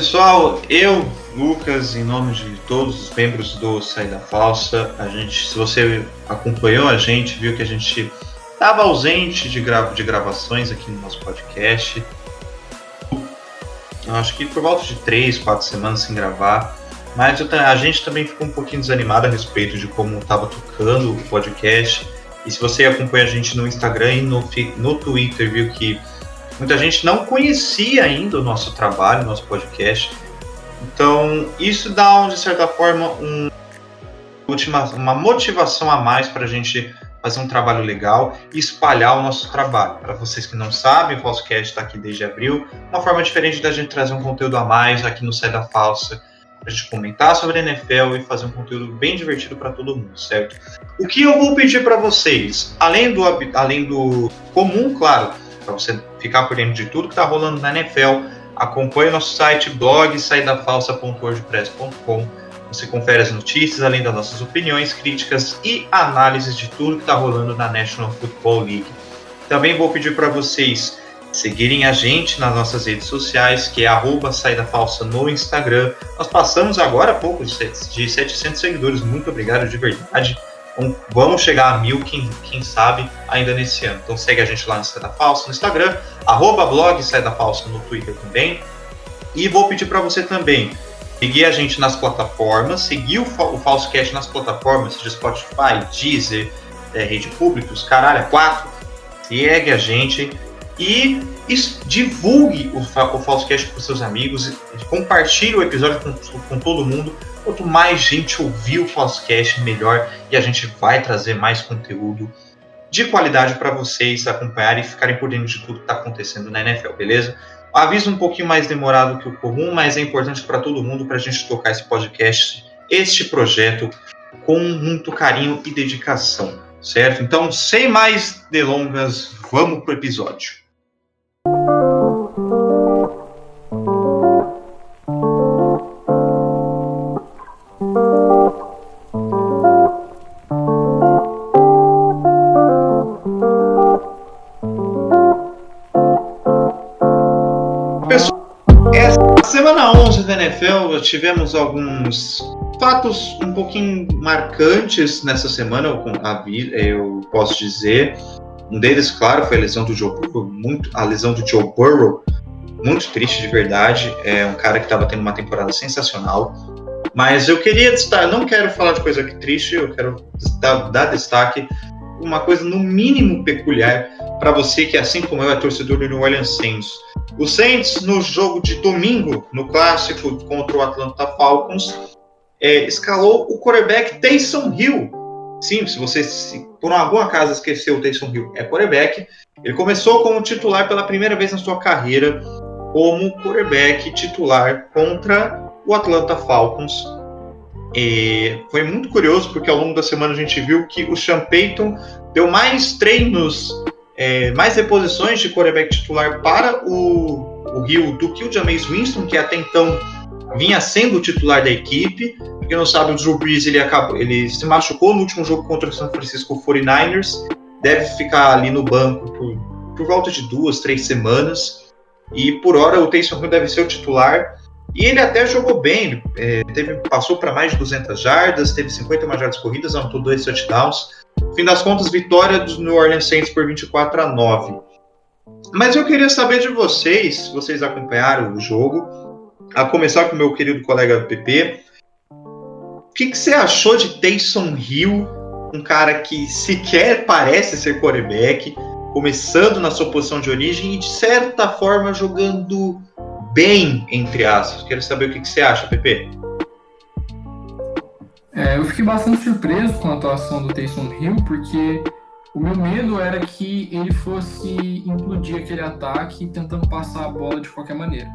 pessoal, eu, Lucas, em nome de todos os membros do Saída Falsa, a gente, se você acompanhou a gente, viu que a gente estava ausente de, gra de gravações aqui no nosso podcast. Acho que por volta de três, quatro semanas sem gravar. Mas a gente também ficou um pouquinho desanimado a respeito de como estava tocando o podcast. E se você acompanha a gente no Instagram e no, no Twitter, viu que muita gente não conhecia ainda o nosso trabalho, o nosso podcast. Então, isso dá, de certa forma, um, uma motivação a mais para a gente fazer um trabalho legal e espalhar o nosso trabalho. Para vocês que não sabem, o Falsecast está aqui desde abril, uma forma diferente da gente trazer um conteúdo a mais aqui no Sai da Falsa a gente comentar sobre a NFL e fazer um conteúdo bem divertido para todo mundo, certo? O que eu vou pedir para vocês, além do, além do comum, claro, para você ficar por dentro de tudo que está rolando na NFL, acompanhe nosso site blog saidafalsa.wordpress.com. Você confere as notícias, além das nossas opiniões, críticas e análises de tudo que está rolando na National Football League. Também vou pedir para vocês seguirem a gente nas nossas redes sociais, que é arroba Saída Falsa no Instagram. Nós passamos agora há pouco de 700 seguidores, muito obrigado de verdade. Vamos chegar a mil, quem, quem sabe, ainda nesse ano. Então segue a gente lá no Saída Falsa no Instagram, arroba blog Saída Falsa no Twitter também. E vou pedir para você também seguir a gente nas plataformas, seguir o, o Falsecast nas plataformas de Spotify, Deezer, é, Rede Pública, os caralho, quatro. Segue a gente, e divulgue o, o Falsecast para seus amigos, compartilhe o episódio com, com todo mundo. Quanto mais gente ouvir o Falsecast, melhor, e a gente vai trazer mais conteúdo de qualidade para vocês acompanharem e ficarem por dentro de tudo que está acontecendo na NFL, beleza? Aviso um pouquinho mais demorado que o comum, mas é importante para todo mundo para a gente tocar esse podcast, este projeto, com muito carinho e dedicação, certo? Então, sem mais delongas, vamos pro episódio. Tivemos alguns fatos um pouquinho marcantes nessa semana, eu posso dizer. Um deles, claro, foi a lesão do Joe Burrow, muito, a lesão do Joe Burrow, muito triste de verdade. É um cara que estava tendo uma temporada sensacional. Mas eu queria destacar, não quero falar de coisa triste, eu quero dar, dar destaque uma coisa no mínimo peculiar para você que, assim como eu, é torcedor do New Orleans Saints. O Saints, no jogo de domingo, no clássico contra o Atlanta Falcons, é, escalou o quarterback Taysom Hill Sim, se você se, por alguma casa esqueceu o Taysom Hill, é quarterback. Ele começou como titular pela primeira vez na sua carreira como quarterback titular contra o Atlanta Falcons. E foi muito curioso porque ao longo da semana a gente viu que o Sean Payton deu mais treinos, é, mais reposições de quarterback titular para o, o Hill do que o Jameis Winston, que até então vinha sendo o titular da equipe. Quem não sabe, o Drew Brees ele, acabou, ele se machucou no último jogo contra o San Francisco 49ers, deve ficar ali no banco por, por volta de duas, três semanas. E por hora o Taysom Hill deve ser o titular. E ele até jogou bem, é, teve, passou para mais de 200 jardas, teve 50 jardas corridas, anotou dois touchdowns. No fim das contas, vitória do New Orleans Saints por 24 a 9. Mas eu queria saber de vocês, vocês acompanharam o jogo, a começar com o meu querido colega PP. O que, que você achou de Taysom Hill, um cara que sequer parece ser quarterback, começando na sua posição de origem e de certa forma jogando bem, entre aspas. Quero saber o que, que você acha, PP. É, eu fiquei bastante surpreso com a atuação do Taysom Hill, porque o meu medo era que ele fosse implodir aquele ataque tentando passar a bola de qualquer maneira.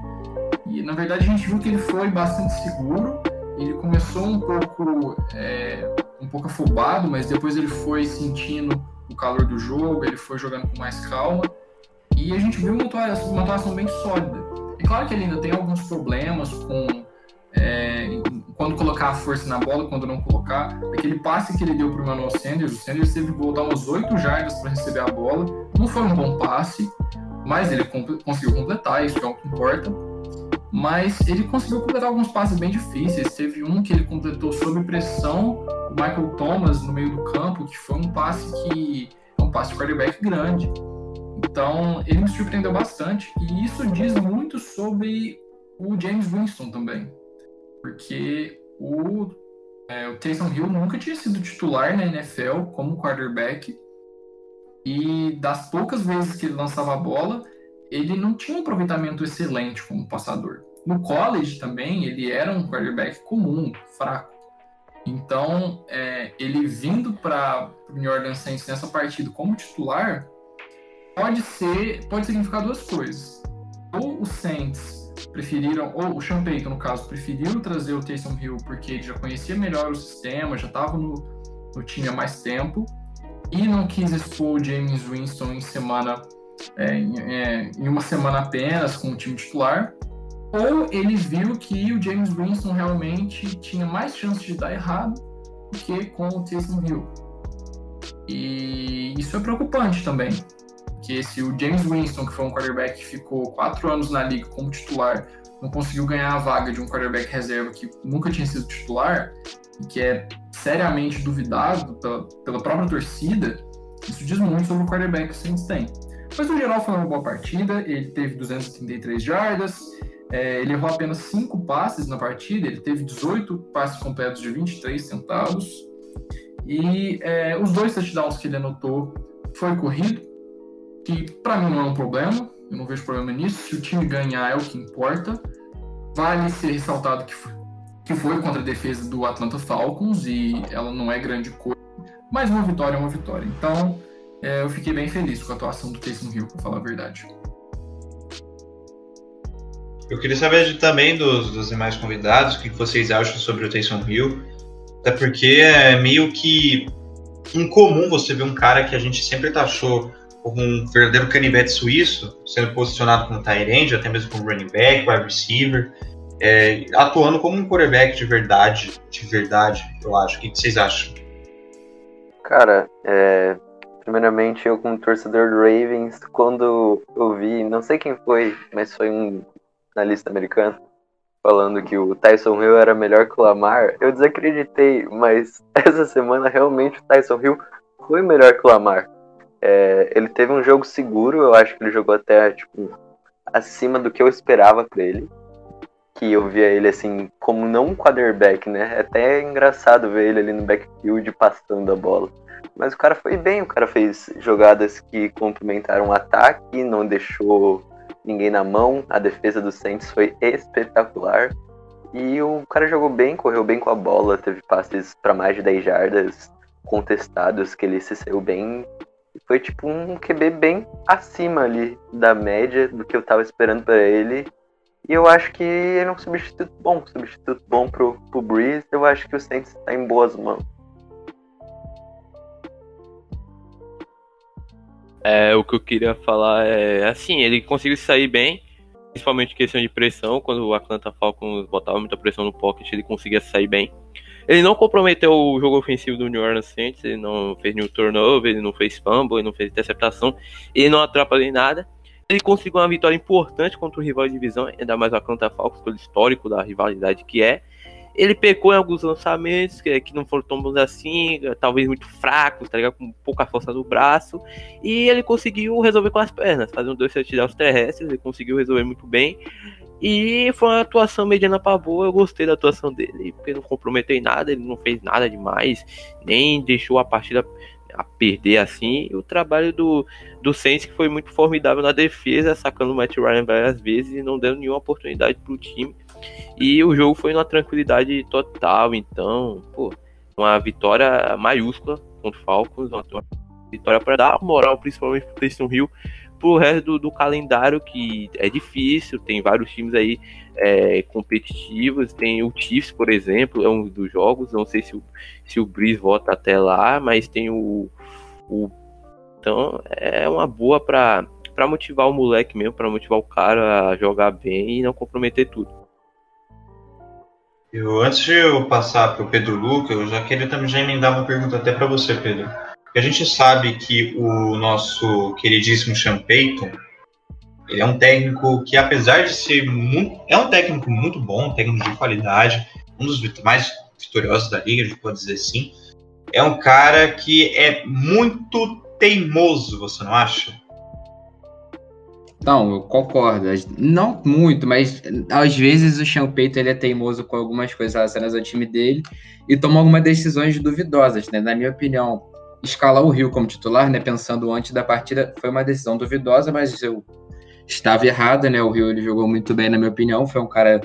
E na verdade a gente viu que ele foi bastante seguro. Ele começou um pouco é, um pouco afobado, mas depois ele foi sentindo o calor do jogo, ele foi jogando com mais calma. E a gente viu uma atuação, uma atuação bem sólida. Claro que ele ainda tem alguns problemas com é, quando colocar a força na bola, quando não colocar. Aquele passe que ele deu para o Manuel Sanders, o Sanders teve que voltar umas 8 jardas para receber a bola. Não foi um bom passe, mas ele conseguiu completar, isso é o que importa. mas ele conseguiu completar alguns passes bem difíceis. Teve um que ele completou sob pressão, o Michael Thomas no meio do campo, que foi um passe que é um passe de quarterback grande. Então, ele me surpreendeu bastante e isso diz muito sobre o James Winston também, porque o, é, o Taysom Hill nunca tinha sido titular na NFL como quarterback e das poucas vezes que ele lançava a bola, ele não tinha um aproveitamento excelente como passador. No college também, ele era um quarterback comum, fraco. Então, é, ele vindo para o New Orleans Saints nessa partida como titular, pode ser, pode significar duas coisas. Ou os Saints preferiram, ou o Sean no caso, preferiu trazer o Taysom Hill porque ele já conhecia melhor o sistema, já estava no, no time há mais tempo, e não quis expor o James Winston em semana é, é, em uma semana apenas com o time titular, ou ele viu que o James Winston realmente tinha mais chances de dar errado do que com o Taysom Hill. E isso é preocupante também, porque se o James Winston, que foi um quarterback que ficou quatro anos na liga como titular, não conseguiu ganhar a vaga de um quarterback reserva que nunca tinha sido titular, e que é seriamente duvidado pela, pela própria torcida, isso diz muito sobre o quarterback que o Saints tem. Mas no geral foi uma boa partida, ele teve 233 jardas, é, ele errou apenas 5 passes na partida, ele teve 18 passes completos de 23 centavos, e é, os dois touchdowns que ele anotou foi corrido, que para mim não é um problema, eu não vejo problema nisso, se o time ganhar é o que importa. Vale ser ressaltado que foi, que foi contra a defesa do Atlanta Falcons e ela não é grande coisa, mas uma vitória é uma vitória. Então, é, eu fiquei bem feliz com a atuação do Taysom Hill, para falar a verdade. Eu queria saber de, também dos, dos demais convidados o que vocês acham sobre o Taysom Hill, até porque é meio que incomum você ver um cara que a gente sempre taxou como um verdadeiro canivete suíço, sendo posicionado como tight end, até mesmo como running back, wide receiver, é, atuando como um quarterback de verdade, de verdade, eu acho. O que vocês acham? Cara, é, Primeiramente, eu como torcedor do Ravens, quando eu vi, não sei quem foi, mas foi um analista americano, falando que o Tyson Hill era melhor que o Lamar, eu desacreditei, mas essa semana realmente o Tyson Hill foi melhor que o Lamar. É, ele teve um jogo seguro, eu acho que ele jogou até tipo, acima do que eu esperava para ele. Que eu via ele assim, como não um quarterback, né? É até engraçado ver ele ali no backfield passando a bola. Mas o cara foi bem, o cara fez jogadas que complementaram o ataque, não deixou ninguém na mão. A defesa do Saints foi espetacular. E o cara jogou bem, correu bem com a bola, teve passes para mais de 10 jardas contestados que ele se saiu bem. Foi tipo um QB bem acima ali da média do que eu tava esperando para ele. E eu acho que ele é um substituto bom, substituto bom pro, pro Breeze. Eu acho que o Saints está em boas mãos. É, o que eu queria falar é assim, ele conseguiu sair bem, principalmente questão de pressão, quando o Atlanta Falcons botava muita pressão no pocket, ele conseguia sair bem. Ele não comprometeu o jogo ofensivo do New Orleans Saints, ele não fez nenhum turnover, ele não fez fumble, ele não fez interceptação, ele não atrapalhou em nada. Ele conseguiu uma vitória importante contra o rival de divisão, ainda mais o Atlanta Falcons, pelo histórico da rivalidade que é. Ele pecou em alguns lançamentos que, que não foram tão bons assim, talvez muito fracos, tá ligado? Com pouca força no braço. E ele conseguiu resolver com as pernas, fazendo dois touchdowns terrestres, ele conseguiu resolver muito bem. E foi uma atuação mediana para boa, eu gostei da atuação dele, porque não comprometeu em nada, ele não fez nada demais, nem deixou a partida a perder assim. E o trabalho do, do Saints que foi muito formidável na defesa, sacando o Matt Ryan várias vezes e não dando nenhuma oportunidade pro time. E o jogo foi numa tranquilidade total, então, pô, uma vitória maiúscula contra o Falcons, uma vitória para dar moral, principalmente pro Preston Hill, pro resto do, do, calendário que é difícil, tem vários times aí é, competitivos, tem o Chiefs, por exemplo, é um dos jogos, não sei se o, se o Breeze volta até lá, mas tem o, o então é uma boa para para motivar o moleque mesmo, para motivar o cara a jogar bem e não comprometer tudo. Eu, antes de eu passar para o Pedro Luca, eu já queria também já emendar uma pergunta até para você, Pedro. A gente sabe que o nosso queridíssimo Sean Payton, Ele é um técnico que, apesar de ser muito. É um técnico muito bom, um técnico de qualidade, um dos mais vitoriosos da liga, a gente pode dizer assim. É um cara que é muito teimoso, você não acha? Não, eu concordo. Não muito, mas às vezes o Payton ele é teimoso com algumas coisas relacionadas ao time dele e toma algumas decisões duvidosas, né? Na minha opinião, escalar o Rio como titular, né? Pensando antes da partida, foi uma decisão duvidosa, mas eu estava errado, né? O Rio ele jogou muito bem, na minha opinião. Foi um cara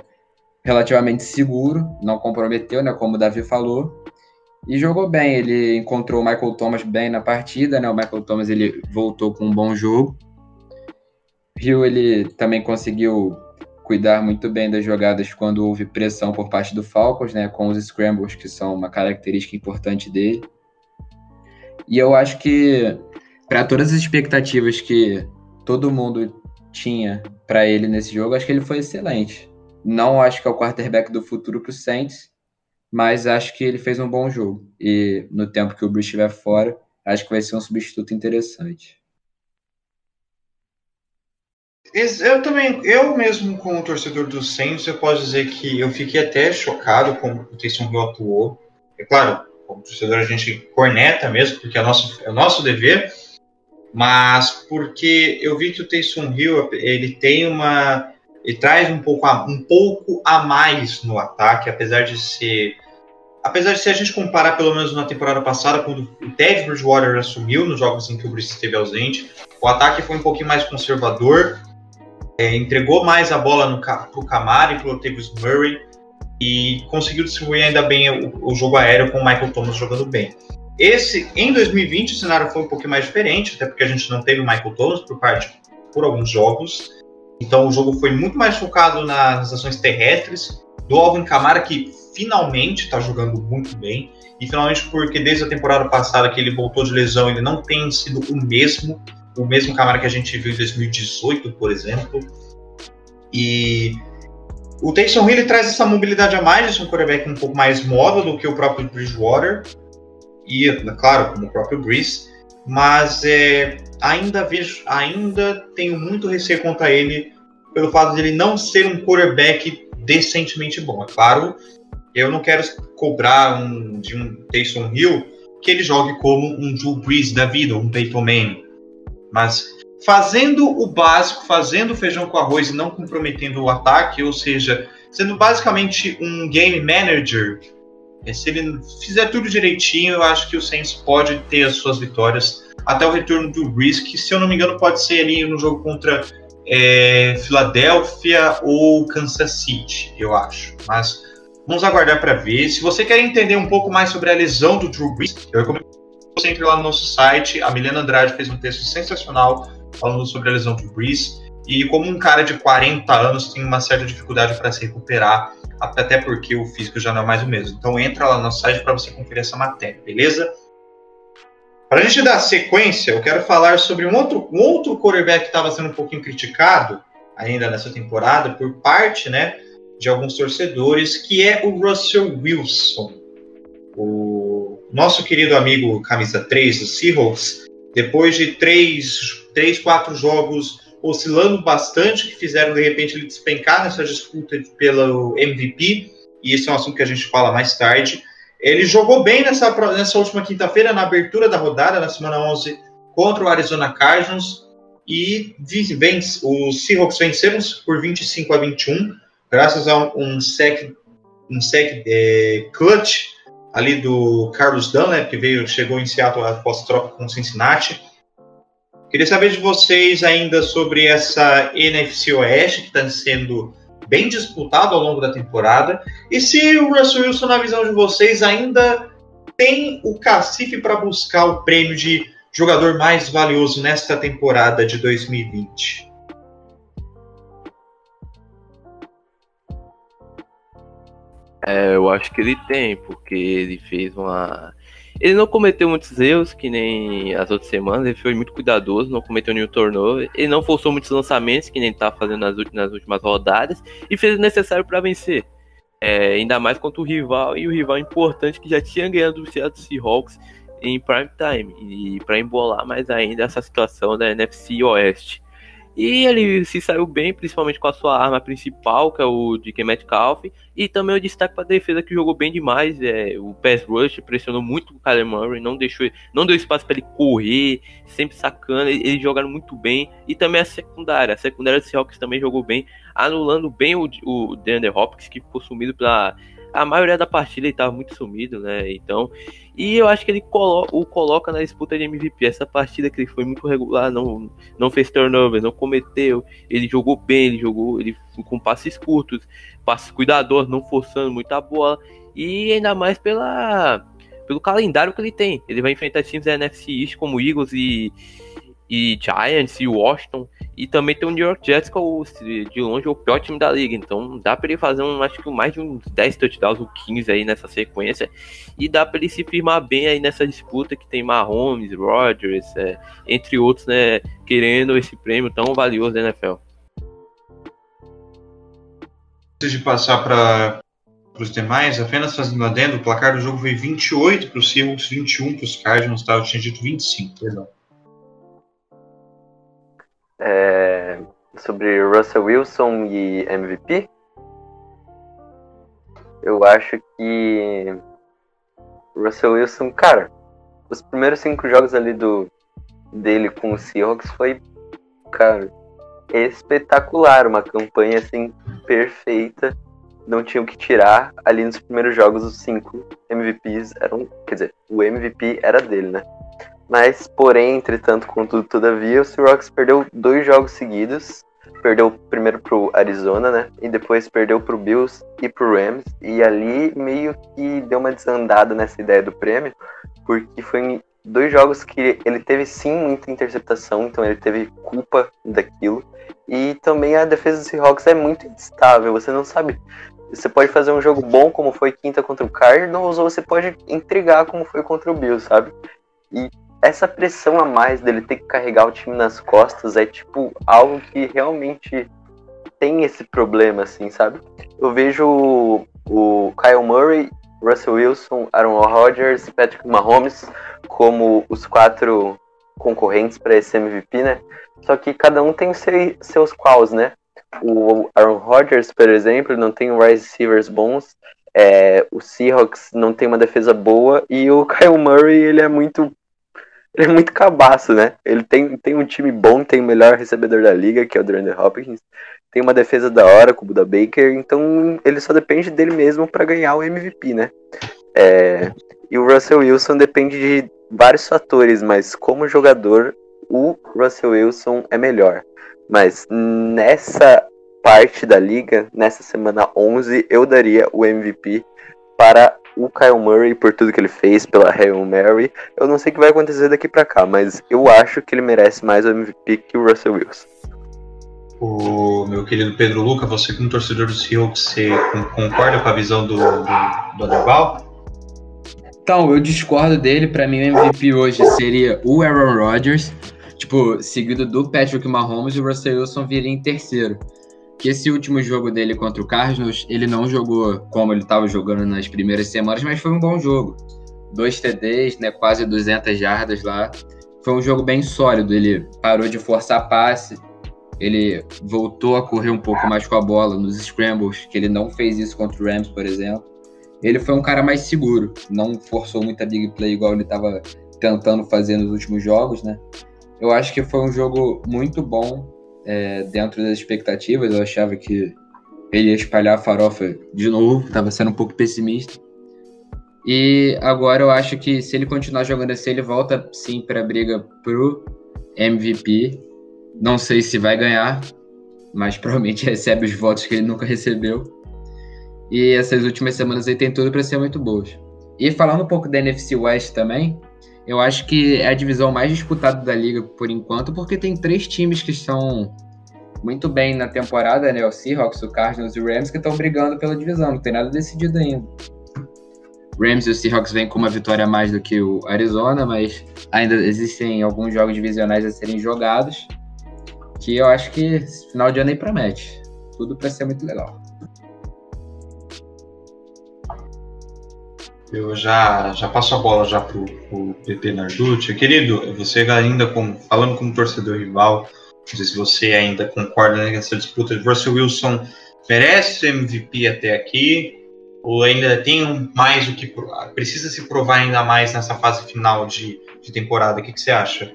relativamente seguro, não comprometeu, né? Como o Davi falou. E jogou bem, ele encontrou o Michael Thomas bem na partida, né? O Michael Thomas ele voltou com um bom jogo. Rio ele também conseguiu cuidar muito bem das jogadas quando houve pressão por parte do Falcons, né? Com os scrambles que são uma característica importante dele. E eu acho que para todas as expectativas que todo mundo tinha para ele nesse jogo, acho que ele foi excelente. Não acho que é o quarterback do futuro para o Saints, mas acho que ele fez um bom jogo. E no tempo que o Bruce estiver fora, acho que vai ser um substituto interessante. Eu também, eu mesmo como torcedor do Saints, eu posso dizer que eu fiquei até chocado com o Taysom Hill atuou. É claro, como torcedor a gente corneta mesmo, porque é, nosso, é o nosso dever, mas porque eu vi que o Taysom Hill, ele tem uma ele traz um pouco a, um pouco a mais no ataque, apesar de ser apesar de se a gente comparar pelo menos na temporada passada quando o Ted Bridgewater assumiu nos jogos em que o Bruce esteve ausente, o ataque foi um pouquinho mais conservador, é, entregou mais a bola para o Camara e para o Latavius Murray e conseguiu distribuir ainda bem o, o, jogo aéreo com o Michael Thomas jogando bem. Esse em 2020 o cenário foi um pouquinho mais diferente, até porque a gente não teve o Michael Thomas por parte por alguns jogos. Então o jogo foi muito mais focado nas ações terrestres do Alvin Kamara, que finalmente está jogando muito bem. E finalmente porque desde a temporada passada que ele voltou de lesão, ele não tem sido o mesmo, o mesmo Kamara que a gente viu em 2018, por exemplo. E o Taysom Hill traz essa mobilidade a mais, de um quarterback um pouco mais móvel do que o próprio Bridgewater. E, claro, como o próprio Breeze. Mas é, ainda vejo, ainda tenho muito receio contra ele pelo fato de ele não ser um quarterback decentemente bom. É claro, eu não quero cobrar um, de um Taysom Hill que ele jogue como um Drew Brees da vida, um Peyton Manning. Mas fazendo o básico, fazendo feijão com arroz e não comprometendo o ataque, ou seja, sendo basicamente um game manager, é, se ele fizer tudo direitinho, eu acho que o Saints pode ter as suas vitórias até o retorno do que se eu não me engano pode ser ali no jogo contra é, Filadélfia ou Kansas City, eu acho. Mas vamos aguardar para ver. Se você quer entender um pouco mais sobre a lesão do Drew Brees, eu recomendo que você entre lá no nosso site. A Milena Andrade fez um texto sensacional falando sobre a lesão do Brees. E como um cara de 40 anos tem uma certa dificuldade para se recuperar, até porque o físico já não é mais o mesmo. Então entra lá no nosso site para você conferir essa matéria, beleza? Para a gente dar sequência, eu quero falar sobre um outro, um outro quarterback que estava sendo um pouquinho criticado ainda nessa temporada por parte né, de alguns torcedores, que é o Russell Wilson. O nosso querido amigo camisa 3 do Seahawks, depois de três, três, quatro jogos oscilando bastante, que fizeram de repente ele despencar nessa disputa pelo MVP, e esse é um assunto que a gente fala mais tarde. Ele jogou bem nessa, nessa última quinta-feira, na abertura da rodada, na semana 11, contra o Arizona Cardinals. E vence, os Seahawks venceram por 25 a 21, graças a um sec, um sec é, clutch ali do Carlos Dunlap, que veio, chegou em Seattle após troca com Cincinnati. Queria saber de vocês ainda sobre essa NFC Oeste, que está sendo bem disputado ao longo da temporada. E se o Russell Wilson, na visão de vocês, ainda tem o cacife para buscar o prêmio de jogador mais valioso nesta temporada de 2020? É, eu acho que ele tem, porque ele fez uma ele não cometeu muitos erros, que nem as outras semanas, ele foi muito cuidadoso, não cometeu nenhum turnover, ele não forçou muitos lançamentos, que nem tá fazendo nas, nas últimas rodadas, e fez o necessário para vencer. É, ainda mais contra o rival, e o rival importante que já tinha ganhado do Seattle Seahawks em prime time, e para embolar mais ainda essa situação da NFC Oeste. E ele se saiu bem, principalmente com a sua arma principal, que é o DK Metcalf. E também o destaque para a defesa, que jogou bem demais. É, o pass rush pressionou muito o Kyler Murray, não, deixou, não deu espaço para ele correr, sempre sacando. Eles jogaram muito bem. E também a secundária. A secundária do Seahawks também jogou bem, anulando bem o, o DeAndre Hopkins, que ficou sumido pela a maioria da partida ele estava muito sumido, né? Então, e eu acho que ele colo o coloca na disputa de MVP. Essa partida que ele foi muito regular, não, não fez turnover, não cometeu, ele jogou bem, ele jogou ele com passes curtos, passes cuidadosos, não forçando muita bola e ainda mais pela pelo calendário que ele tem. Ele vai enfrentar times da NFC East como Eagles e e Giants e Washington. E também tem o New York Jets, que é o, de longe o pior time da liga. Então dá para ele fazer um, acho que mais de uns 10 touchdowns ou 15 aí nessa sequência. E dá para ele se firmar bem aí nessa disputa que tem Mahomes, Rodgers, é, entre outros, né? Querendo esse prêmio tão valioso da NFL. Antes de passar para os demais, apenas fazendo adendo, o placar do jogo foi 28 para os Seahawks, 21 para os Cardinals, tá? Eu tinha dito 25, perdão sobre Russell Wilson e MVP, eu acho que Russell Wilson, cara, os primeiros cinco jogos ali do dele com o Seahawks foi, cara, espetacular, uma campanha assim perfeita, não tinha o que tirar. Ali nos primeiros jogos os cinco MVPs eram, quer dizer, o MVP era dele, né? Mas, porém, entretanto, contudo, todavia, o Seahawks perdeu dois jogos seguidos. Perdeu primeiro pro Arizona, né? E depois perdeu pro Bills e pro Rams. E ali meio que deu uma desandada nessa ideia do prêmio, porque foi em dois jogos que ele teve sim muita interceptação, então ele teve culpa daquilo. E também a defesa do Seahawks é muito instável, você não sabe. Você pode fazer um jogo bom, como foi quinta contra o Cardinals, ou você pode entregar, como foi contra o Bills, sabe? E essa pressão a mais dele ter que carregar o time nas costas é tipo algo que realmente tem esse problema, assim, sabe? Eu vejo o, Kyle Murray, Russell Wilson, Aaron Rodgers, Patrick Mahomes como os quatro concorrentes para esse MVP, né? Só que cada um tem seu, seus quals, né? O Aaron Rodgers, por exemplo, não tem wide receivers bons. É, o Seahawks não tem uma defesa boa e o Kyle Murray ele é muito ele é muito cabaço, né? Ele tem, tem um time bom, tem o melhor recebedor da liga, que é o DeAndre Hopkins. Tem uma defesa da hora com o Buda Baker, então ele só depende dele mesmo para ganhar o MVP, né? É, e o Russell Wilson depende de vários fatores, mas como jogador, o Russell Wilson é melhor. Mas nessa parte da liga, nessa semana 11, eu daria o MVP para o Kyle Murray por tudo que ele fez pela Hail Mary. Eu não sei o que vai acontecer daqui para cá, mas eu acho que ele merece mais o MVP que o Russell Wilson. O meu querido Pedro Luca, você como torcedor do Seahawks, você concorda com a visão do, do, do Aderbal? Então, eu discordo dele. Para mim, o MVP hoje seria o Aaron Rodgers, tipo, seguido do Patrick Mahomes e o Russell Wilson viria em terceiro que esse último jogo dele contra o Cardinals, ele não jogou como ele estava jogando nas primeiras semanas, mas foi um bom jogo. Dois TDs, né, quase 200 jardas lá. Foi um jogo bem sólido, ele parou de forçar passe, ele voltou a correr um pouco mais com a bola nos scrambles, que ele não fez isso contra o Rams, por exemplo. Ele foi um cara mais seguro, não forçou muita big play igual ele estava tentando fazer nos últimos jogos, né? Eu acho que foi um jogo muito bom é, dentro das expectativas. Eu achava que ele ia espalhar a farofa de novo, estava sendo um pouco pessimista. E agora eu acho que se ele continuar jogando assim, ele volta sim para a briga pro MVP. Não sei se vai ganhar, mas provavelmente recebe os votos que ele nunca recebeu. E essas últimas semanas aí tem tudo para ser muito boas. E falando um pouco da NFC West também, eu acho que é a divisão mais disputada da liga por enquanto, porque tem três times que estão muito bem na temporada, né? O Seahawks, o Cardinals e o Rams, que estão brigando pela divisão, não tem nada decidido ainda. Rams e o Seahawks vêm com uma vitória a mais do que o Arizona, mas ainda existem alguns jogos divisionais a serem jogados, que eu acho que final de ano aí promete. Tudo para ser muito legal. Eu já, já passo a bola já pro, pro PP Narducci. Querido, você ainda falando como torcedor rival, Não sei se você ainda concorda nessa disputa. Russell Wilson merece MVP até aqui? Ou ainda tem mais o que precisa se provar ainda mais nessa fase final de, de temporada? O que, que você acha?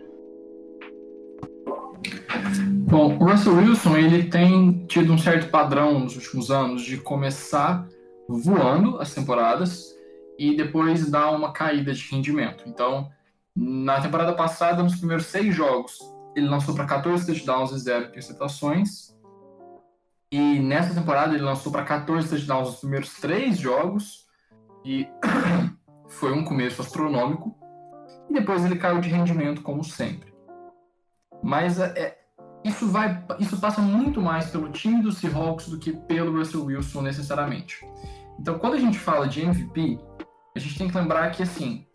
Bom, o Russell Wilson ele tem tido um certo padrão nos últimos anos de começar voando as temporadas e depois dar uma caída de rendimento. Então, na temporada passada, nos primeiros seis jogos, ele lançou para 14 touchdowns e 0 interceptações. E nessa temporada ele lançou para 14 touchdowns nos primeiros três jogos. E foi um começo astronômico. E depois ele caiu de rendimento, como sempre. Mas é, é, isso, vai, isso passa muito mais pelo time do Seahawks do que pelo Russell Wilson, necessariamente. Então, quando a gente fala de MVP, a gente tem que lembrar que, assim,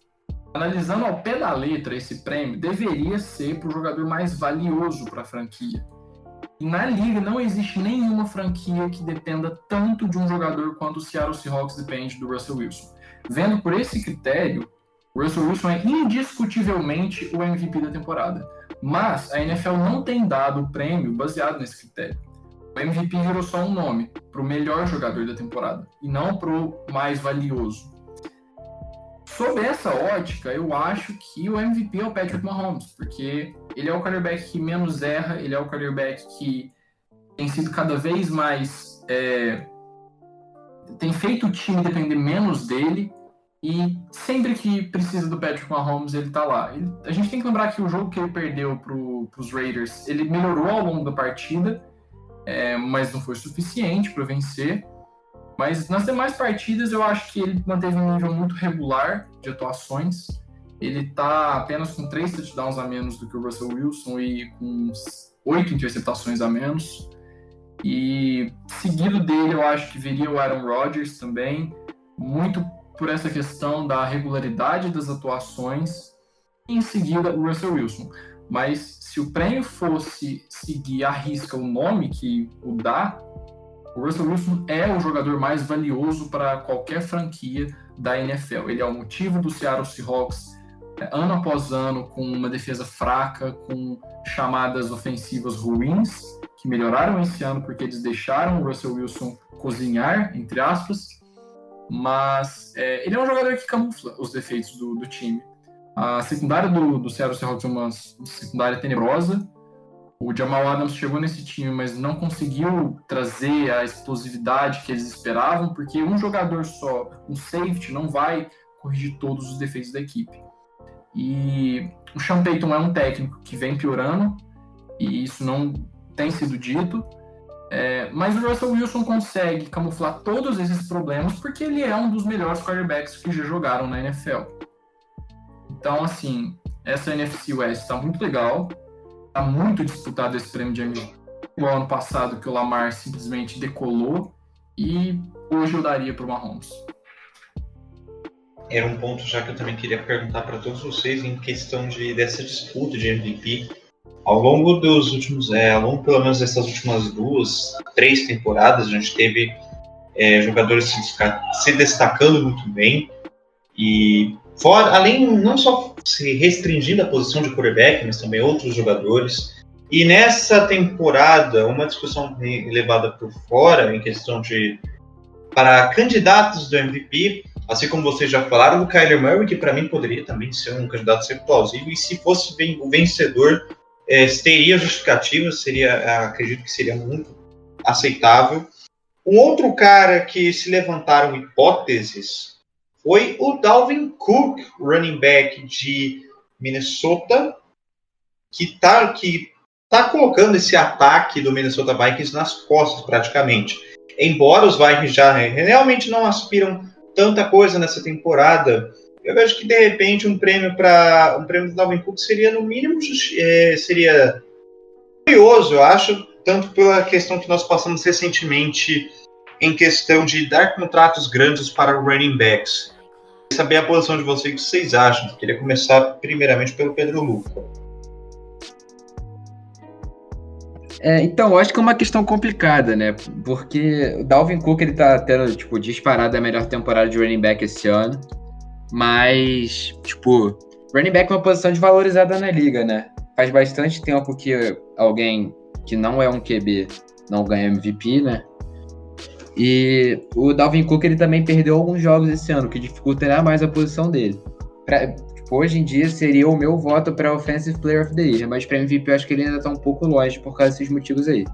analisando ao pé da letra esse prêmio, deveria ser para o jogador mais valioso para a franquia. E na liga não existe nenhuma franquia que dependa tanto de um jogador quanto o Seattle Seahawks depende do Russell Wilson. Vendo por esse critério, o Russell Wilson é indiscutivelmente o MVP da temporada. Mas a NFL não tem dado o prêmio baseado nesse critério. O MVP virou só um nome para o melhor jogador da temporada e não para o mais valioso. Sob essa ótica, eu acho que o MVP é o Patrick Mahomes, porque ele é o quarterback que menos erra, ele é o quarterback que tem sido cada vez mais. É, tem feito o time depender menos dele, e sempre que precisa do Patrick Mahomes, ele tá lá. Ele, a gente tem que lembrar que o jogo que ele perdeu para os Raiders, ele melhorou ao longo da partida, é, mas não foi suficiente para vencer. Mas nas demais partidas eu acho que ele manteve um nível muito regular de atuações. Ele está apenas com três touchdowns a menos do que o Russell Wilson e com oito interceptações a menos. E seguido dele eu acho que viria o Aaron Rodgers também, muito por essa questão da regularidade das atuações. E em seguida o Russell Wilson. Mas se o prêmio fosse seguir a risca o nome que o dá, o Russell Wilson é o jogador mais valioso para qualquer franquia da NFL. Ele é o motivo do Seattle Seahawks é, ano após ano com uma defesa fraca, com chamadas ofensivas ruins, que melhoraram esse ano porque eles deixaram o Russell Wilson cozinhar, entre aspas. Mas é, ele é um jogador que camufla os defeitos do, do time. A secundária do, do Seattle Seahawks é uma secundária tenebrosa, o Jamal Adams chegou nesse time, mas não conseguiu trazer a explosividade que eles esperavam, porque um jogador só, um safety, não vai corrigir todos os defeitos da equipe. E o Sean Payton é um técnico que vem piorando, e isso não tem sido dito. É, mas o Russell Wilson consegue camuflar todos esses problemas porque ele é um dos melhores quarterbacks que já jogaram na NFL. Então, assim, essa NFC West está muito legal. Tá muito disputado esse prêmio de MVP. O ano passado que o Lamar simplesmente decolou e hoje eu daria para o Mahomes. Era um ponto já que eu também queria perguntar para todos vocês em questão de dessa disputa de MVP. Ao longo dos últimos, é, ao longo pelo menos dessas últimas duas, três temporadas, a gente teve é, jogadores se, se destacando muito bem e Fora, além, não só se restringindo a posição de quarterback, mas também outros jogadores. E nessa temporada, uma discussão levada por fora em questão de para candidatos do MVP, assim como vocês já falaram, o Kyler Murray, que para mim poderia também ser um candidato sempre plausível, e se fosse o vencedor, é, teria justificativa, seria, acredito que seria muito aceitável. Um outro cara que se levantaram hipóteses foi o Dalvin Cook, running back de Minnesota, que está que tá colocando esse ataque do Minnesota Vikings nas costas praticamente. Embora os Vikings já realmente não aspiram tanta coisa nessa temporada, eu vejo que de repente um prêmio para um prêmio do Dalvin Cook seria no mínimo é, seria curioso, eu acho, tanto pela questão que nós passamos recentemente em questão de dar contratos grandes para running backs. Saber a posição de vocês, o que vocês acham. Queria começar primeiramente pelo Pedro Luca. É, então, eu acho que é uma questão complicada, né? Porque o Dalvin Cook ele tá tendo, tipo, disparado a melhor temporada de running back esse ano. Mas, tipo, running back é uma posição desvalorizada na liga, né? faz bastante tempo que alguém que não é um QB não ganha MVP, né? E o Dalvin Cook ele também perdeu alguns jogos esse ano, que dificultará mais a posição dele. Pra, tipo, hoje em dia seria o meu voto para Offensive Player of the Year, mas para MVP eu acho que ele ainda está um pouco longe por causa desses motivos aí.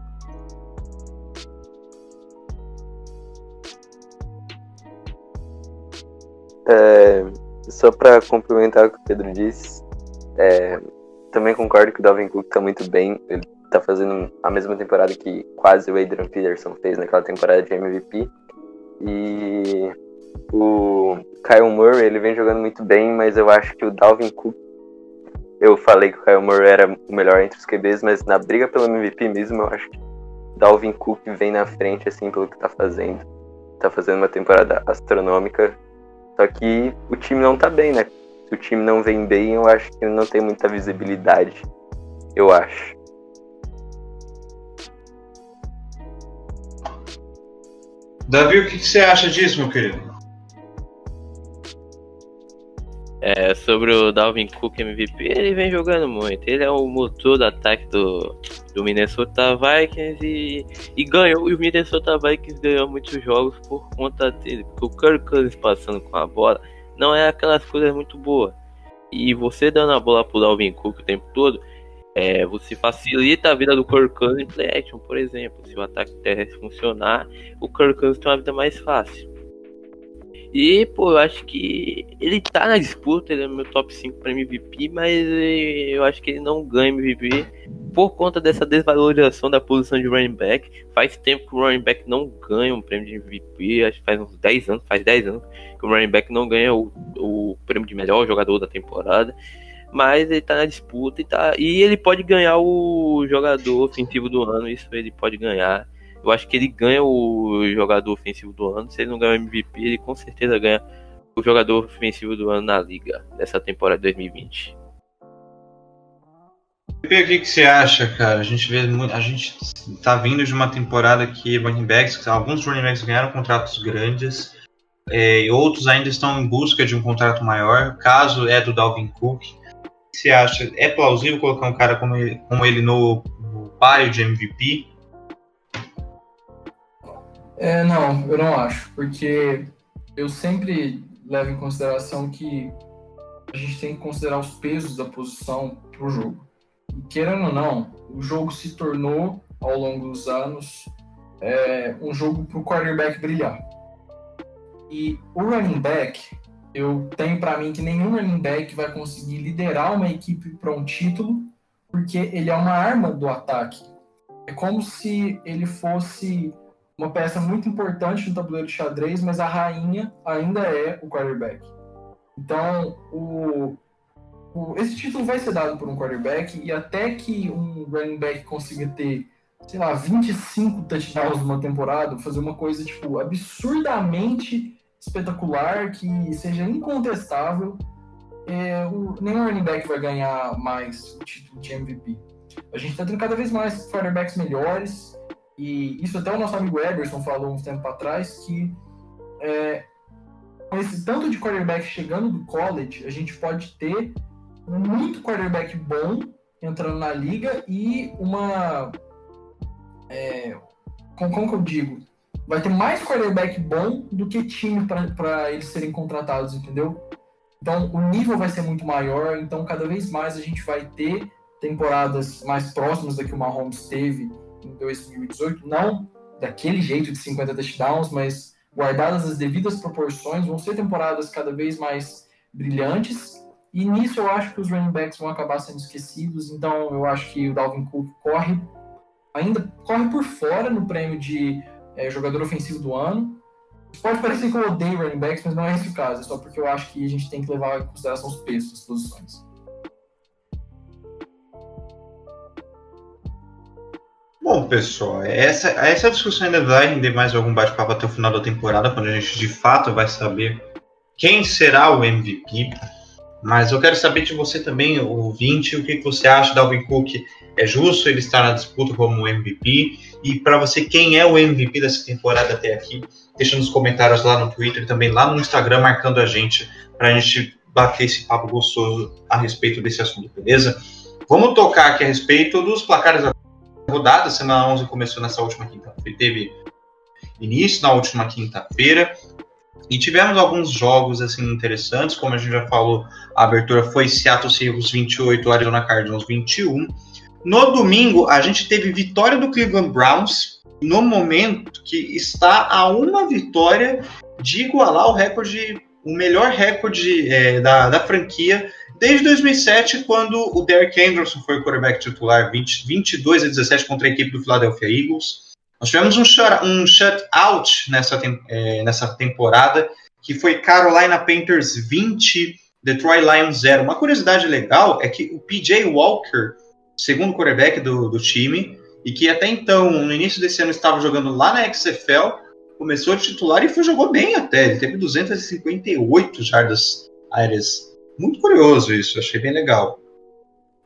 É, só para complementar o que o Pedro disse, é, também concordo que o Dalvin Cook está muito bem. Ele tá fazendo a mesma temporada que quase o Adrian Peterson fez naquela temporada de MVP. E o Kyle Murray, ele vem jogando muito bem, mas eu acho que o Dalvin Cook. Eu falei que o Kyle Murray era o melhor entre os QBs, mas na briga pelo MVP mesmo, eu acho que o Dalvin Cook vem na frente, assim, pelo que tá fazendo. Tá fazendo uma temporada astronômica. Só que o time não tá bem, né? Se o time não vem bem, eu acho que não tem muita visibilidade. Eu acho. Davi, o que, que você acha disso, meu querido? É, sobre o Dalvin Cook MVP, ele vem jogando muito. Ele é o motor do ataque do, do Minnesota Vikings e, e ganhou. E o Minnesota Vikings ganhou muitos jogos por conta dele. Porque o Kirk Cousins passando com a bola não é aquelas coisas muito boas. E você dando a bola pro Dalvin Cook o tempo todo, é, você facilita a vida do Cousins em play action, por exemplo. Se o ataque terrestre funcionar, o Cousins tem uma vida mais fácil. E, pô, eu acho que ele tá na disputa, ele é meu top 5 para MVP, mas eu acho que ele não ganha MVP por conta dessa desvalorização da posição de running back. Faz tempo que o running back não ganha um prêmio de MVP, acho que faz uns 10 anos, faz 10 anos que o running back não ganha o, o prêmio de melhor jogador da temporada mas ele tá na disputa e tá. E ele pode ganhar o jogador ofensivo do ano, isso ele pode ganhar. Eu acho que ele ganha o jogador ofensivo do ano. Se ele não ganhar o MVP, ele com certeza ganha o jogador ofensivo do ano na liga nessa temporada 2020. O que, você acha, cara? A gente vê a gente tá vindo de uma temporada que running backs, alguns running backs ganharam contratos grandes, é, e outros ainda estão em busca de um contrato maior. Caso é do Dalvin Cook você acha? É plausível colocar um cara como ele, como ele no, no páreo de MVP? É, não, eu não acho, porque eu sempre levo em consideração que a gente tem que considerar os pesos da posição para o jogo. E, querendo ou não, o jogo se tornou, ao longo dos anos, é, um jogo para o quarterback brilhar. E o running back, eu tenho para mim que nenhum running back vai conseguir liderar uma equipe para um título, porque ele é uma arma do ataque. É como se ele fosse uma peça muito importante no tabuleiro de xadrez, mas a rainha ainda é o quarterback. Então, o, o, esse título vai ser dado por um quarterback e até que um running back consiga ter, sei lá, 25 touchdowns numa temporada, fazer uma coisa tipo absurdamente espetacular, que seja incontestável, é, o, nenhum running back vai ganhar mais o título de MVP. A gente está tendo cada vez mais quarterbacks melhores, e isso até o nosso amigo Eberson falou uns tempo atrás, que é, com esse tanto de quarterback chegando do college, a gente pode ter muito quarterback bom entrando na liga e uma. É, como, como que eu digo? Vai ter mais quarterback bom do que time para eles serem contratados, entendeu? Então o nível vai ser muito maior, então cada vez mais a gente vai ter temporadas mais próximas da que o Mahomes teve em 2018, não daquele jeito de 50 touchdowns, mas guardadas as devidas proporções, vão ser temporadas cada vez mais brilhantes. E nisso eu acho que os running backs vão acabar sendo esquecidos, então eu acho que o Dalvin Cook corre ainda corre por fora no prêmio de é, jogador ofensivo do ano. Pode parecer que eu odeio running backs, mas não é esse o caso. É só porque eu acho que a gente tem que levar em consideração os pesos das posições. Bom, pessoal, essa, essa discussão ainda vai render mais algum bate-papo até o final da temporada, quando a gente de fato vai saber quem será o MVP. Mas eu quero saber de você também, ouvinte, o que você acha da Alvin Cook. É justo ele estar na disputa como MVP? E para você, quem é o MVP dessa temporada até aqui? Deixa nos comentários lá no Twitter e também lá no Instagram, marcando a gente, para a gente bater esse papo gostoso a respeito desse assunto, beleza? Vamos tocar aqui a respeito dos placares da rodada. Semana 11 começou nessa última quinta-feira, teve início na última quinta-feira. E tivemos alguns jogos assim interessantes, como a gente já falou, a abertura foi Seattle Seahawks 28, Arizona Cardinals 21. No domingo, a gente teve vitória do Cleveland Browns, no momento que está a uma vitória de igualar o recorde, o melhor recorde é, da, da franquia desde 2007, quando o Derek Anderson foi o quarterback titular, 20, 22 a 17 contra a equipe do Philadelphia Eagles. Nós tivemos um, shut, um shutout nessa, é, nessa temporada, que foi Carolina Panthers 20, Detroit Lions 0. Uma curiosidade legal é que o PJ Walker, segundo quarterback do, do time, e que até então, no início desse ano, estava jogando lá na XFL, começou a titular e foi, jogou bem até. Ele teve 258 jardas aéreas. Muito curioso isso, achei bem legal.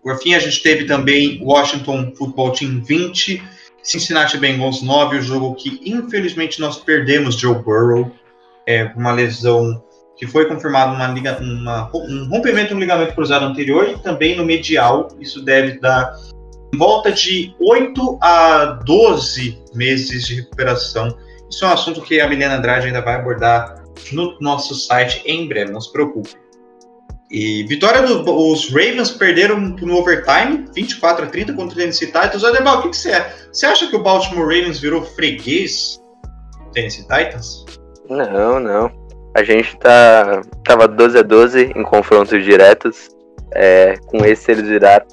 Por fim, a gente teve também Washington Football Team 20, Cincinnati Bengals 9, o jogo que infelizmente nós perdemos Joe Burrow, é, uma lesão que foi confirmado uma, uma, um rompimento no ligamento cruzado anterior e também no medial. Isso deve dar volta de 8 a 12 meses de recuperação. Isso é um assunto que a Milena Andrade ainda vai abordar no nosso site em breve, não se preocupe. E vitória dos Ravens perderam no overtime, 24 a 30 contra o Tennessee Titans. Aderbal, o que, que você é? Você acha que o Baltimore Ravens virou freguês do Tennessee Titans? Não, não. A gente tá tava 12 a 12 em confrontos diretos. É, com esse eles viraram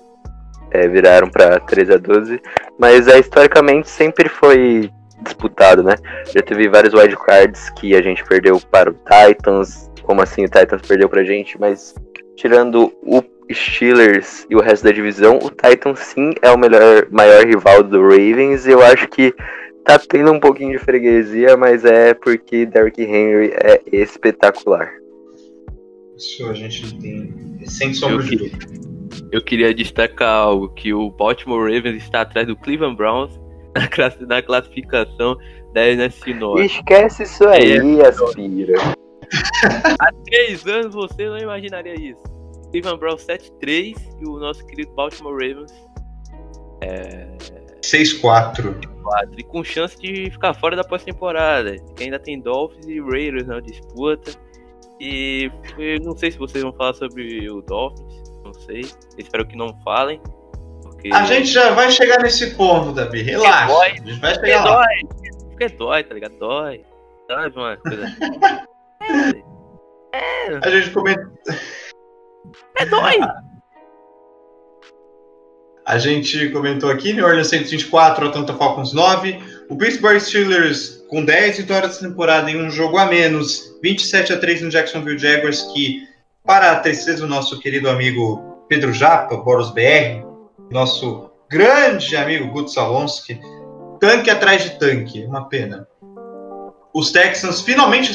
é, viraram para 13 a 12, mas é, historicamente sempre foi disputado, né? Já teve vários wildcards que a gente perdeu para o Titans, como assim o Titans perdeu pra gente, mas tirando o Steelers e o resto da divisão, o Titans sim é o melhor, maior rival do Ravens. E eu acho que tá tendo um pouquinho de freguesia, mas é porque Derrick Henry é espetacular. Isso a gente tem sem sombra de dúvida. Eu queria destacar algo, que o Baltimore Ravens está atrás do Cleveland Browns na classificação da NFC Norte. Esquece isso aí, é. Aspira. Há três anos você não imaginaria isso. Cleveland Browns 7-3 e o nosso querido Baltimore Ravens é... 6-4. E com chance de ficar fora da pós-temporada. Ainda tem Dolphins e Raiders na disputa. E eu não sei se vocês vão falar sobre o Dolphins não sei. Espero que não falem. Porque... A gente já vai chegar nesse ponto, Davi. Relaxa. Dói, a gente vai chegar lá. Dói. Porque dói, tá ligado? Dói. Dói uma coisa. é. é. A gente comenta. É dói. A gente comentou aqui, New Orleans 124, Atlanta Falcons 9. O Pittsburgh Steelers com 10 vitórias de temporada em um jogo a menos. 27 a 3 no Jacksonville Jaguars, que para a tristeza do nosso querido amigo Pedro Japa, Boros BR, nosso grande amigo Guto Salonski, tanque atrás de tanque, uma pena. Os Texans finalmente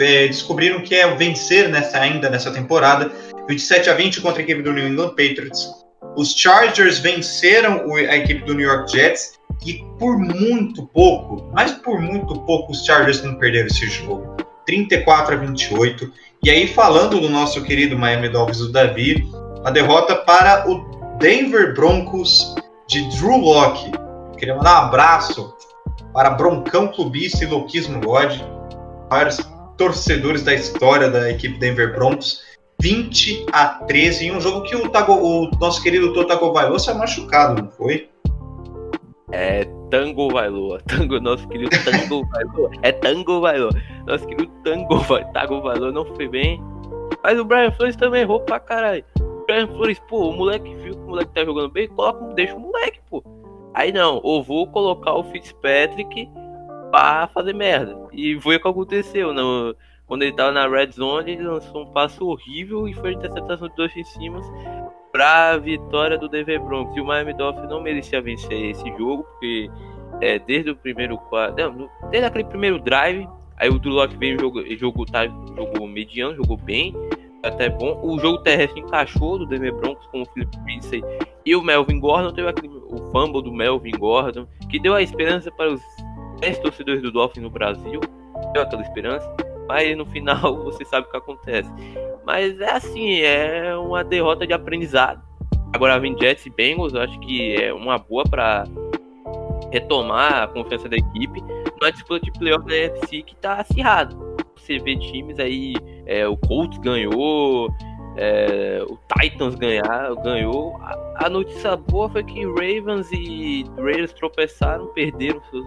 é, descobriram que é vencer nessa, ainda nessa temporada, 27 a 20 contra a equipe do New England Patriots. Os Chargers venceram a equipe do New York Jets e por muito pouco, mas por muito pouco, os Chargers não perderam esse jogo. 34 a 28. E aí, falando do nosso querido Miami Dolphins, o Davi, a derrota para o Denver Broncos de Drew Locke. Queria mandar um abraço para Broncão Clubista e Louquismo God, maiores torcedores da história da equipe Denver Broncos. 20 a 13 em um jogo que o, Tago, o nosso querido Totago Vailoa saiu machucado, não foi? É Tango Vailoa. Tango, nosso querido Tango Vailoa. É Tango Vailoa. Nosso querido Tango. Tango Vailoa não foi bem. Mas o Brian Flores também errou pra caralho. O Brian Flores, pô, o moleque viu que o moleque tá jogando bem, coloca, deixa o moleque, pô. Aí não, ou vou colocar o Fitzpatrick pra fazer merda. E foi o que aconteceu. No, quando ele tava na red zone, ele lançou um passo horrível e foi interceptação de dois em cima para a vitória do Denver Broncos. E o Miami Dolphins não merecia vencer esse jogo, porque é, desde o primeiro quadro, desde aquele primeiro drive, aí o Locke veio jogou, jogou, tá, jogou mediano, jogou bem, até bom. O jogo terrestre encaixou do Denver Broncos com o Philip Lindsay e o Melvin Gordon, teve aquele, o fumble do Melvin Gordon, que deu a esperança para os 10 torcedores do Dolphins no Brasil, deu aquela esperança, mas no final você sabe o que acontece. Mas é assim, é uma derrota de aprendizado. Agora vem Jets e Bengals, eu acho que é uma boa para retomar a confiança da equipe numa disputa de playoff da NFC que tá acirrado. Você vê times aí, é, o Colts ganhou, é, o Titans ganhar, ganhou. A, a, notícia boa foi que Ravens e Raiders tropeçaram, perderam seus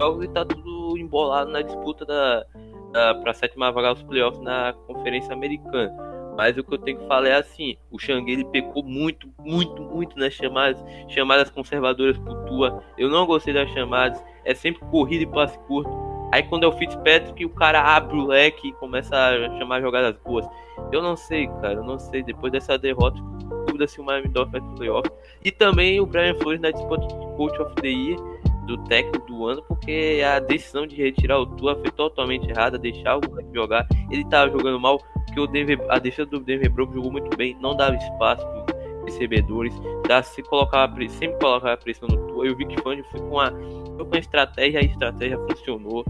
jogos e tá tudo embolado na disputa da para sétima vaga dos playoffs na Conferência Americana. Mas o que eu tenho que falar é assim, o Xangue ele pecou muito, muito, muito nas chamadas, chamadas conservadoras por tua. Eu não gostei das chamadas, é sempre corrida e passe curto. Aí quando é o Fitzpatrick, o cara abre o leque e começa a chamar jogadas boas. Eu não sei, cara, eu não sei. Depois dessa derrota, dúvida se o Miami Dolphins vai playoff. E também o Brian Flores na disputa de Coach of the Year do técnico do ano, porque a decisão de retirar o Tua foi totalmente errada, deixar o moleque jogar. Ele tava jogando mal, porque o Denver, a defesa do Denver Broncos jogou muito bem, não dava espaço para recebedores, dá, se colocava, sempre colocava pressão no Tua. Eu vi que Fanny foi com a, foi com a estratégia, a estratégia funcionou.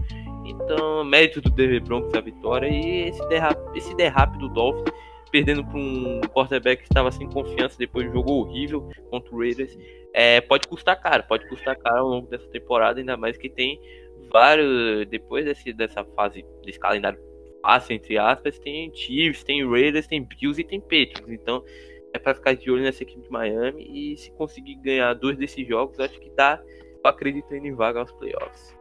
Então, mérito do Denver Broncos a vitória e esse derrape, esse derrape do Dolphins perdendo para um quarterback que estava sem confiança depois de um jogo horrível contra o Raiders, é, pode custar caro, pode custar caro ao longo dessa temporada, ainda mais que tem vários, depois desse, dessa fase, desse calendário fácil, entre aspas, tem Chiefs, tem Raiders, tem Bills e tem Patriots, então é para ficar de olho nessa equipe de Miami e se conseguir ganhar dois desses jogos, acho que tá acreditando em vaga aos playoffs.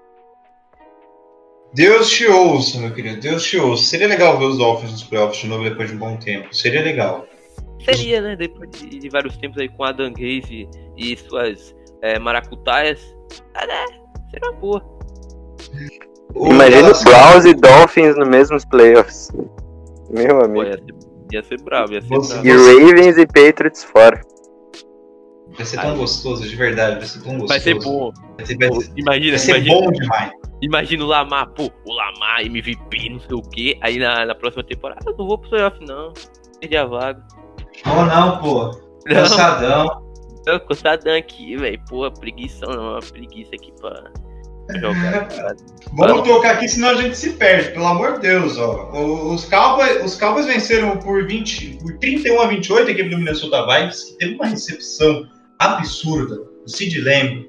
Deus te ouça, meu querido. Deus te ouça. Seria legal ver os Dolphins nos playoffs de novo depois de um bom tempo. Seria legal. Seria, né? Depois de, de vários tempos aí com Adam Gaze e suas é, maracutaias. Ah, né? Seria uma boa. Imagina os Browns e Dolphins no mesmos playoffs. Meu amigo. Pô, ia, ser, ia ser bravo, ia ser bravo. E Ravens e Patriots fora. Vai ser tão Ai. gostoso, de verdade. Vai ser tão gostoso. Vai ser bom. Vai ser, vai ser, imagina, vai ser imagina. bom demais. Imagina o Lamar, pô, o Lamar, MVP, não sei o que. Aí na, na próxima temporada, eu não vou pro playoff, não. Perdi a vaga. Oh, não, pô. Cansadão. Não, cansadão aqui, velho. Pô, preguiça não, preguiça aqui pra jogar. Vamos tocar aqui, senão a gente se perde, pelo amor de Deus, ó. Os Cowboys, os Cowboys venceram por, 20, por 31 a 28 a equipe do Minnesota Vikings, que teve uma recepção absurda. O Sid Lamb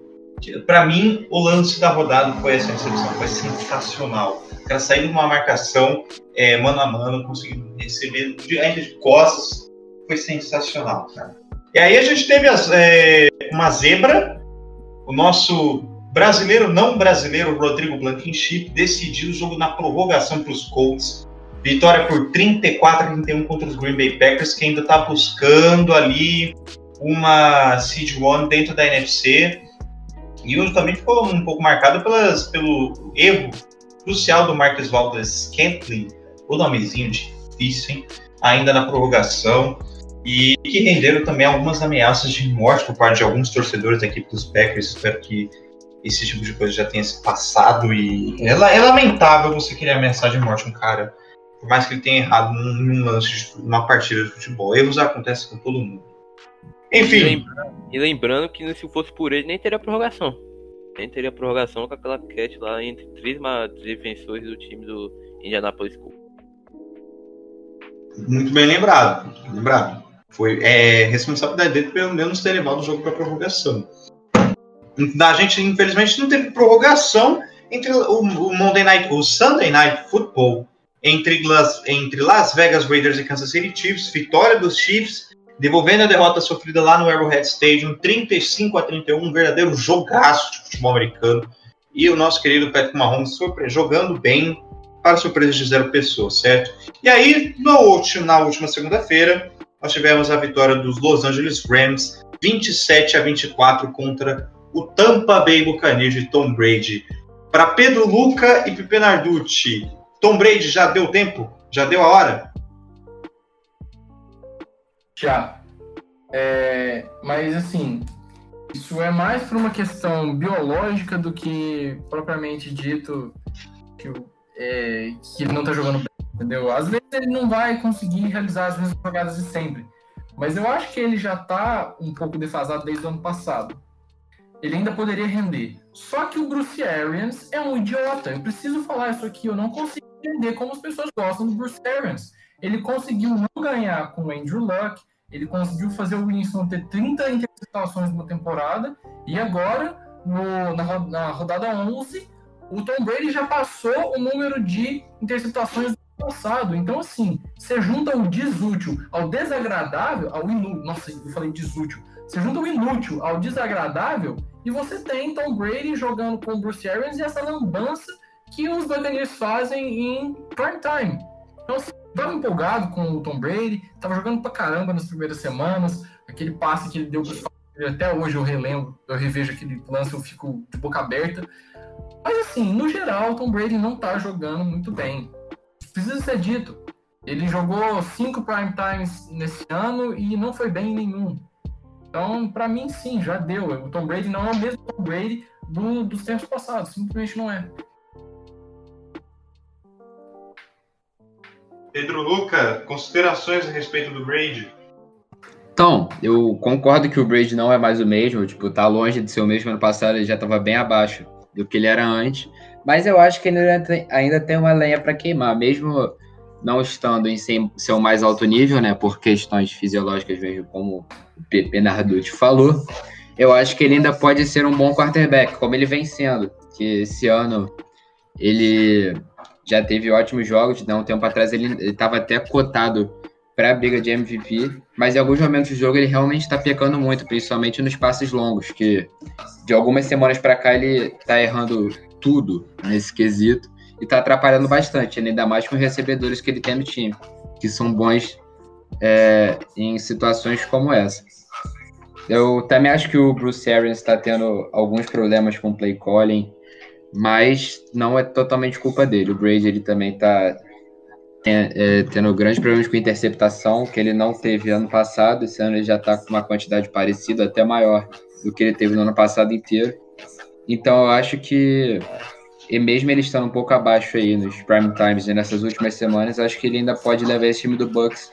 para mim, o lance da rodada foi essa recepção, foi sensacional. O cara saindo de uma marcação é, mano a mano, conseguindo receber ainda de costas, foi sensacional, cara. E aí a gente teve as, é, uma zebra, o nosso brasileiro, não brasileiro, Rodrigo Blankenship, decidiu o jogo na prorrogação para os Colts. Vitória por 34 a 31 contra os Green Bay Packers, que ainda está buscando ali uma seed one dentro da NFC e também ficou um pouco marcado pelas, pelo erro crucial do Marcus Valdez Scantling, o nomezinho difícil, hein? ainda na prorrogação, e que renderam também algumas ameaças de morte por parte de alguns torcedores da equipe dos Packers. Espero que esse tipo de coisa já tenha se passado e é, é lamentável você querer ameaçar de morte um cara, por mais que ele tenha errado num, num lance, numa partida de futebol. Erros acontecem com todo mundo. Enfim. E lembrando, e lembrando que se fosse por ele, nem teria prorrogação. Nem teria prorrogação com aquela catch lá entre três defensores do time do Indianapolis Colts. Muito bem lembrado. Lembrado. Foi é, responsabilidade dele pelo menos ter levado o jogo para prorrogação. A gente, infelizmente, não teve prorrogação entre o, o Monday Night, o Sunday Night Football entre Las, entre Las Vegas Raiders e Kansas City Chiefs, vitória dos Chiefs devolvendo a derrota sofrida lá no Arrowhead Stadium, 35 a 31, um verdadeiro jogaço de futebol americano. E o nosso querido Patrick Mahomes jogando bem, para surpresa de zero pessoas, certo? E aí, no último, na última segunda-feira, nós tivemos a vitória dos Los Angeles Rams, 27 a 24 contra o Tampa Bay Buccaneers de Tom Brady. Para Pedro Luca e Pipe Narducci, Tom Brady já deu tempo? Já deu a hora? Já. É, mas assim, isso é mais por uma questão biológica do que propriamente dito que, é, que ele não tá jogando bem, entendeu? Às vezes ele não vai conseguir realizar as mesmas jogadas de sempre. Mas eu acho que ele já tá um pouco defasado desde o ano passado. Ele ainda poderia render. Só que o Bruce Arians é um idiota. Eu preciso falar isso aqui. Eu não consigo entender como as pessoas gostam do Bruce Arians. Ele conseguiu não ganhar com o Andrew Luck, ele conseguiu fazer o Winston ter 30 interceptações numa temporada, e agora, no, na, na rodada 11, o Tom Brady já passou o número de interceptações do passado. Então, assim, você junta o desútil ao desagradável, ao inútil. Nossa, eu falei desútil. Você junta o inútil ao desagradável e você tem Tom Brady jogando com o Bruce Arians e essa lambança que os Buccaneers fazem em prime time. Então, assim, tava empolgado com o Tom Brady, tava jogando pra caramba nas primeiras semanas, aquele passe que ele deu pro até hoje eu relembro, eu revejo aquele lance, eu fico de boca aberta. Mas assim, no geral, o Tom Brady não tá jogando muito bem. Precisa ser dito. Ele jogou cinco prime times nesse ano e não foi bem em nenhum. Então, para mim, sim, já deu. O Tom Brady não é o mesmo Tom Brady do, dos tempos passados. Simplesmente não é. Pedro Luca, considerações a respeito do Brady? Então, eu concordo que o Brady não é mais o mesmo. Tipo, tá longe de ser o mesmo ano passado, ele já estava bem abaixo do que ele era antes. Mas eu acho que ele ainda tem uma lenha para queimar, mesmo não estando em seu mais alto nível, né, por questões fisiológicas mesmo, como o Pepe Narducci falou. Eu acho que ele ainda pode ser um bom quarterback, como ele vem sendo. Que esse ano ele já teve ótimos jogos, né? um tempo atrás ele estava até cotado para a briga de MVP, mas em alguns momentos do jogo ele realmente está pecando muito, principalmente nos passes longos, que de algumas semanas para cá ele está errando tudo nesse quesito e está atrapalhando bastante, ainda mais com os recebedores que ele tem no time, que são bons é, em situações como essa. Eu também acho que o Bruce Arians está tendo alguns problemas com play calling, mas não é totalmente culpa dele. O Brady ele também está é, tendo grandes problemas com interceptação, que ele não teve ano passado. Esse ano ele já está com uma quantidade parecida, até maior do que ele teve no ano passado inteiro. Então eu acho que, e mesmo ele estando um pouco abaixo aí nos prime times e nessas últimas semanas, acho que ele ainda pode levar esse time do Bucks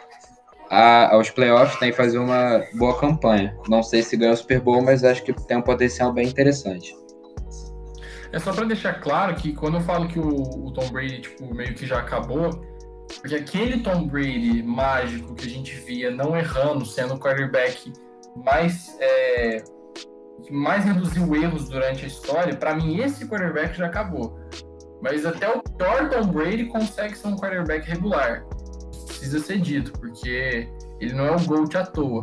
a, aos playoffs né, e fazer uma boa campanha. Não sei se ganha o Super Bowl, mas acho que tem um potencial bem interessante. É só para deixar claro que quando eu falo que o, o, Tom Brady tipo, meio que já acabou, porque aquele Tom Brady mágico que a gente via não errando, sendo o quarterback mais é, que mais reduziu erros durante a história, para mim esse quarterback já acabou. Mas até o pior Tom Brady consegue ser um quarterback regular. Precisa ser dito, porque ele não é o GOAT à toa.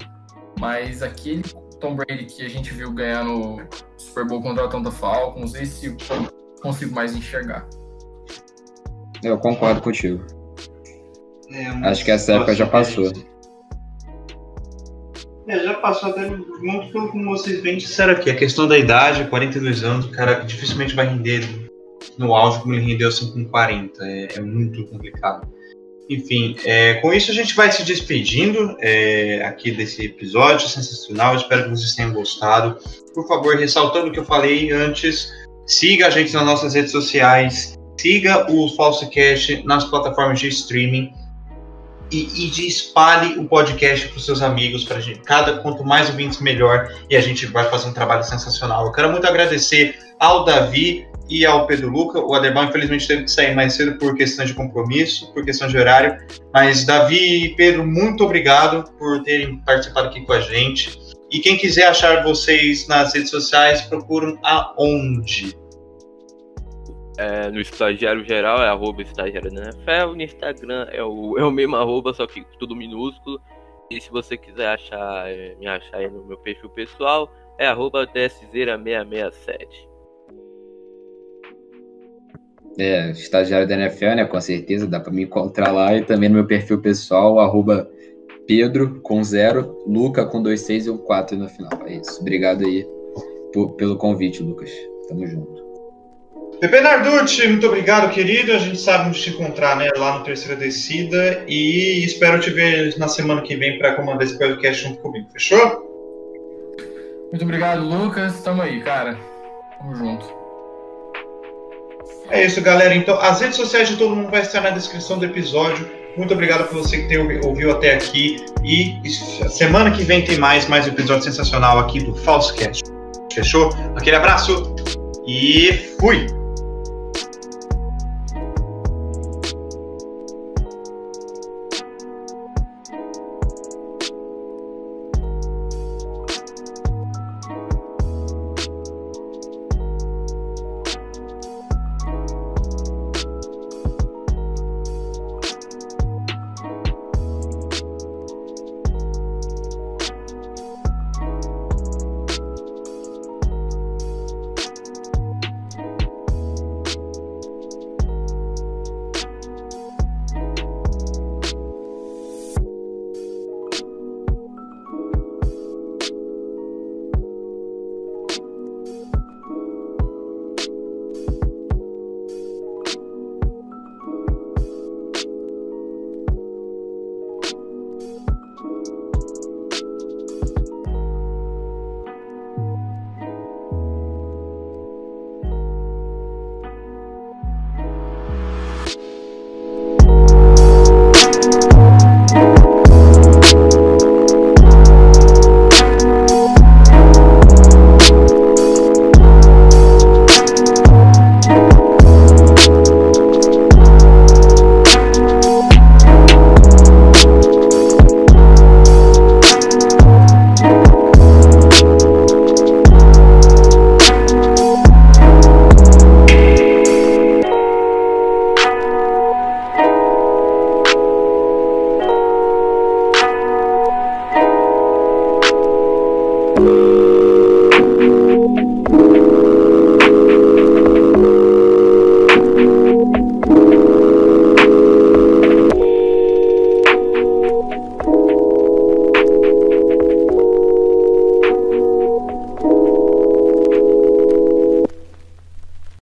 Mas aquele Tom Brady que a gente viu ganhar no Super Bowl contra o Atlanta Falcons, esse eu consigo mais enxergar. Eu concordo contigo. É, Acho que essa época já passou. É, já passou até muito pelo como vocês bem disseram aqui. A questão da idade, 42 anos, o cara dificilmente vai render no auge como ele rendeu assim com 40. É, é muito complicado. Enfim, é, com isso a gente vai se despedindo é, aqui desse episódio sensacional. Espero que vocês tenham gostado. Por favor, ressaltando o que eu falei antes, siga a gente nas nossas redes sociais, siga o Falsecast nas plataformas de streaming e, e espalhe o podcast para os seus amigos. Para gente, cada quanto mais ouvintes melhor e a gente vai fazer um trabalho sensacional. Eu quero muito agradecer ao Davi e ao Pedro Luca. O Aderbal, infelizmente, teve que sair mais cedo por questão de compromisso, por questão de horário. Mas, Davi e Pedro, muito obrigado por terem participado aqui com a gente. E quem quiser achar vocês nas redes sociais, procuram aonde? É, no estagiário geral é arroba estagiário da NFL, no Instagram é o, é o mesmo arroba, só que tudo minúsculo. E se você quiser achar, é, me achar aí no meu perfil pessoal, é arroba dszeira667. É, estagiário da NFL, né? Com certeza, dá para me encontrar lá. E também no meu perfil pessoal, arroba Pedro com zero, Luca com dois seis e um quatro no final. É isso. Obrigado aí por, pelo convite, Lucas. Tamo junto. Pepe Narducci, muito obrigado, querido. A gente sabe onde te encontrar, né? Lá no Terceira Descida. E espero te ver na semana que vem para comandar esse podcast junto comigo. Fechou? Muito obrigado, Lucas. Tamo aí, cara. Tamo junto. É isso, galera. Então, as redes sociais de todo mundo vai estar na descrição do episódio. Muito obrigado por você que ter ouviu até aqui. E semana que vem tem mais, mais um episódio sensacional aqui do Falsecast. Fechou? Aquele abraço e fui!